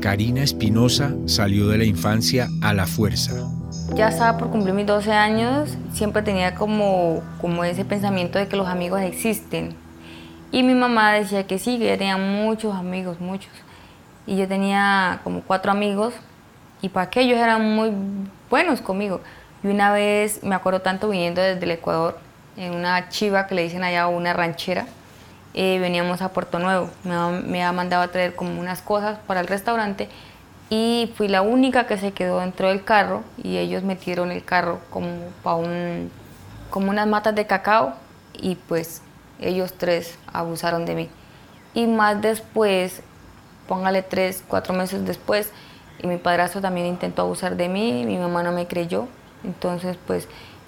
Karina Espinosa salió de la infancia a la fuerza. Ya estaba por cumplir mis 12 años, siempre tenía como, como ese pensamiento de que los amigos existen. Y mi mamá decía que sí, que ella tenía muchos amigos, muchos. Y yo tenía como cuatro amigos y para que ellos eran muy buenos conmigo. Y una vez, me acuerdo tanto viniendo desde el Ecuador, en una chiva que le dicen allá, una ranchera, eh, veníamos a Puerto Nuevo. Me, me ha mandado a traer como unas cosas para el restaurante y fui la única que se quedó dentro del carro y ellos metieron el carro como para un, como unas matas de cacao y pues ellos tres abusaron de mí. Y más después, póngale tres, cuatro meses después, y mi padrastro también intentó abusar de mí, mi mamá no me creyó, entonces pues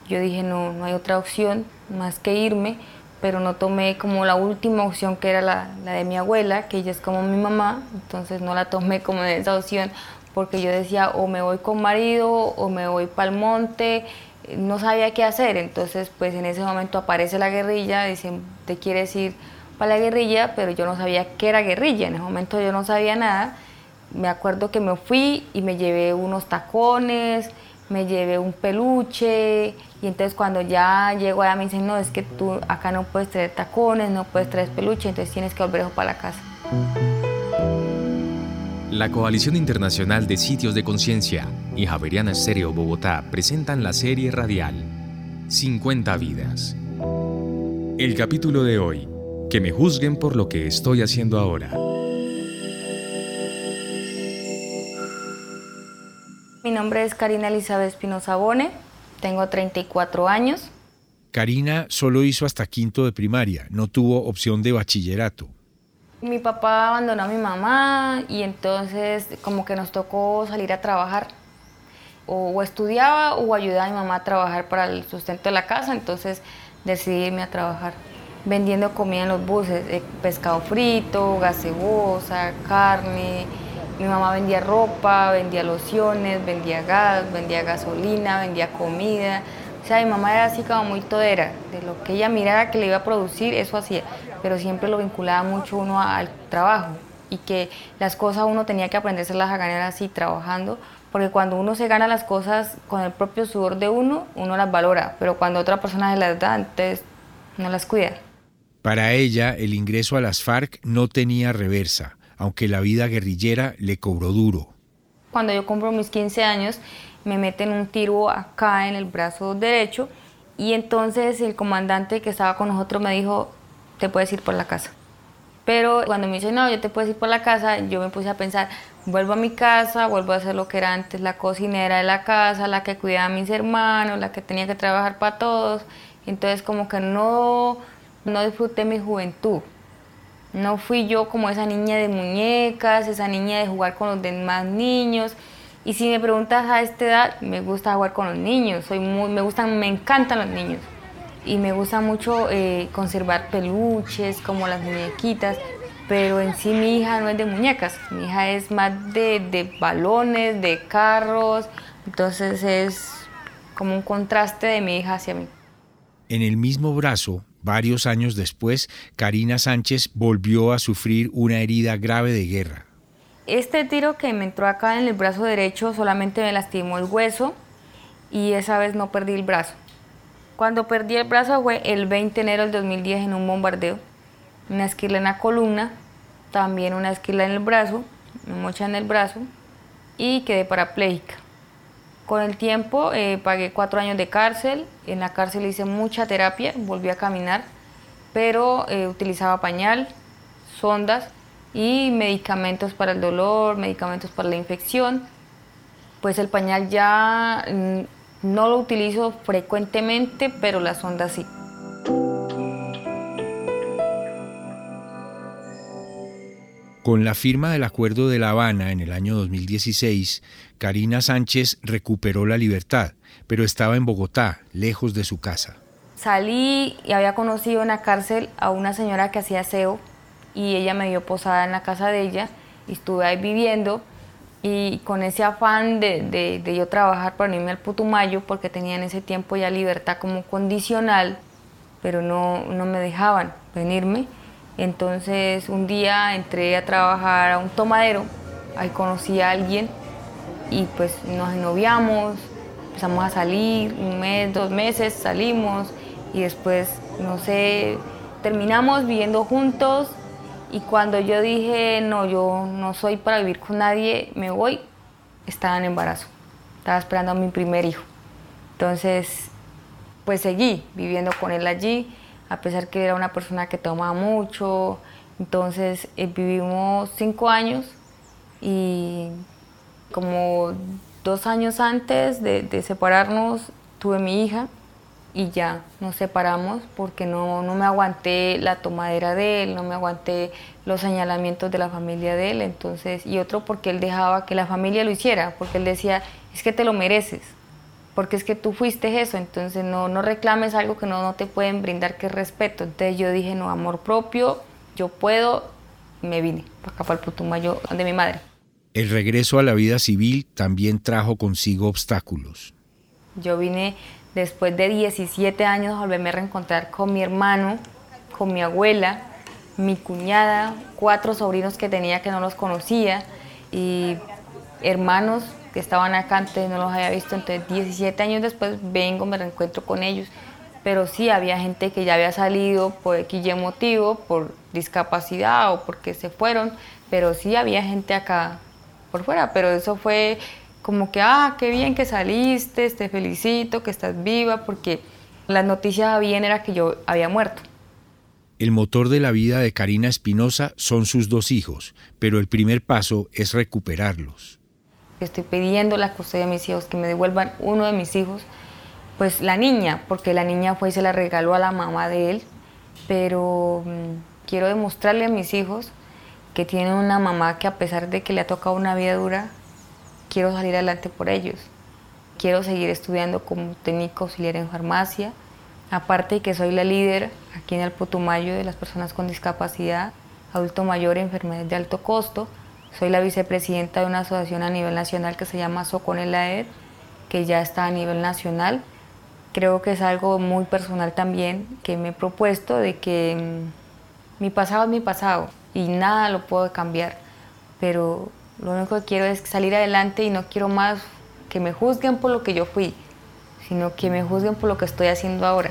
yo dije no, no hay otra opción más que irme, pero no tomé como la última opción que era la, la de mi abuela, que ella es como mi mamá, entonces no la tomé como esa opción porque yo decía o me voy con marido o me voy para el monte, no sabía qué hacer, entonces pues en ese momento aparece la guerrilla, dicen te quieres ir para la guerrilla, pero yo no sabía qué era guerrilla, en ese momento yo no sabía nada me acuerdo que me fui y me llevé unos tacones, me llevé un peluche y entonces cuando ya llego allá me dicen, no, es que tú acá no puedes traer tacones, no puedes traer peluche, entonces tienes que volver para la casa. La Coalición Internacional de Sitios de Conciencia y Javeriana Estéreo Bogotá presentan la serie radial 50 vidas. El capítulo de hoy, que me juzguen por lo que estoy haciendo ahora. Mi nombre es Karina Elizabeth Espinosa Bone, tengo 34 años. Karina solo hizo hasta quinto de primaria, no tuvo opción de bachillerato. Mi papá abandonó a mi mamá y entonces como que nos tocó salir a trabajar. O, estudiaba o ayudaba a mi mamá a trabajar para el sustento de la casa, entonces decidí irme a trabajar vendiendo comida en los buses, eh, pescado frito, gaseosa, carne, mi mamá vendía ropa, vendía lociones, vendía gas, vendía gasolina, vendía comida. O sea, mi mamá era así como muy todera, de lo que ella mirara que le iba a producir, eso hacía, pero siempre lo vinculaba mucho uno al trabajo. Y que las cosas uno tenía que aprendérselas a ganar así, trabajando, porque cuando uno se gana las cosas con el propio sudor de uno, uno las valora, pero cuando otra persona se las da, entonces no las cuida. Para ella, el ingreso a las FARC no tenía reversa aunque la vida guerrillera le cobró duro. Cuando yo compro mis 15 años, me meten un tiro acá en el brazo derecho y entonces el comandante que estaba con nosotros me dijo, te puedes ir por la casa. Pero cuando me dice, no, yo te puedes ir por la casa, yo me puse a pensar, vuelvo a mi casa, vuelvo a hacer lo que era antes la cocinera de la casa, la que cuidaba a mis hermanos, la que tenía que trabajar para todos. Entonces como que no, no disfruté mi juventud. No fui yo como esa niña de muñecas, esa niña de jugar con los demás niños. Y si me preguntas a esta edad, me gusta jugar con los niños. Soy muy, me gustan, me encantan los niños. Y me gusta mucho eh, conservar peluches, como las muñequitas. Pero en sí mi hija no es de muñecas. Mi hija es más de, de balones, de carros. Entonces es como un contraste de mi hija hacia mí. En el mismo brazo Varios años después, Karina Sánchez volvió a sufrir una herida grave de guerra. Este tiro que me entró acá en el brazo derecho solamente me lastimó el hueso y esa vez no perdí el brazo. Cuando perdí el brazo fue el 20 de enero del 2010 en un bombardeo. Una esquila en la columna, también una esquila en el brazo, me mocha en el brazo y quedé parapléjica. Con el tiempo eh, pagué cuatro años de cárcel, en la cárcel hice mucha terapia, volví a caminar, pero eh, utilizaba pañal, sondas y medicamentos para el dolor, medicamentos para la infección. Pues el pañal ya mm, no lo utilizo frecuentemente, pero la sonda sí. Con la firma del Acuerdo de La Habana en el año 2016, Karina Sánchez recuperó la libertad, pero estaba en Bogotá, lejos de su casa. Salí y había conocido en la cárcel a una señora que hacía aseo y ella me dio posada en la casa de ella y estuve ahí viviendo y con ese afán de, yo trabajar para irme al Putumayo porque tenía en ese tiempo ya libertad como condicional, pero no, no me dejaban venirme Entonces un día entré a trabajar a un tomadero, ahí conocí a alguien y pues nos ennoviamos, empezamos a salir, un mes, dos meses salimos y después, no sé, terminamos viviendo juntos y cuando yo dije, no, yo no soy para vivir con nadie, me voy, estaba en embarazo, estaba esperando a mi primer hijo. Entonces, pues seguí viviendo con él allí a pesar que era una persona que tomaba mucho. Entonces eh, vivimos cinco años y como dos años antes de, separarnos tuve mi hija y ya nos separamos porque no, no, me aguanté la tomadera de él, no me aguanté los señalamientos de la familia de él, entonces, y otro porque él dejaba que la familia lo hiciera, porque él decía, es que te lo mereces, porque es que tú fuiste eso, entonces no, no reclames algo que no, no te pueden brindar, que respeto. Entonces yo dije, no, amor propio, yo puedo, me vine para acá, para el Putumayo de mi madre. El regreso a la vida civil también trajo consigo obstáculos. Yo vine después de 17 años a volverme a reencontrar con mi hermano, con mi abuela, mi cuñada, cuatro sobrinos que tenía que no los conocía y hermanos que estaban acá antes, no los había visto, entonces 17 años después vengo, me reencuentro con ellos. Pero sí había gente que ya había salido por X motivo, por discapacidad o porque se fueron, pero sí había gente acá por fuera, pero eso fue como que, ah, qué bien que saliste, te felicito, que estás viva, porque las noticias bien era que yo había muerto. El motor de la vida de Karina Espinosa son sus dos hijos, pero el primer paso es recuperarlos estoy pidiendo la custodia de mis hijos, que me devuelvan uno de mis hijos, pues la niña, porque la niña fue y se la regaló a la mamá de él, pero mm, quiero demostrarle a mis hijos que tienen una mamá que a pesar de que le ha tocado una vida dura, quiero salir adelante por ellos. Quiero seguir estudiando como técnico auxiliar en farmacia, aparte de que soy la líder aquí en el Putumayo de las personas con discapacidad, adulto mayor, enfermedades de alto costo, soy la vicepresidenta de una asociación a nivel nacional que se llama Soconelaed, que ya está a nivel nacional. Creo que es algo muy personal también que me he propuesto de que mm, mi pasado es mi pasado y nada lo puedo cambiar, pero lo único que quiero es salir adelante y no quiero más que me juzguen por lo que yo fui, sino que me juzguen por lo que estoy haciendo ahora.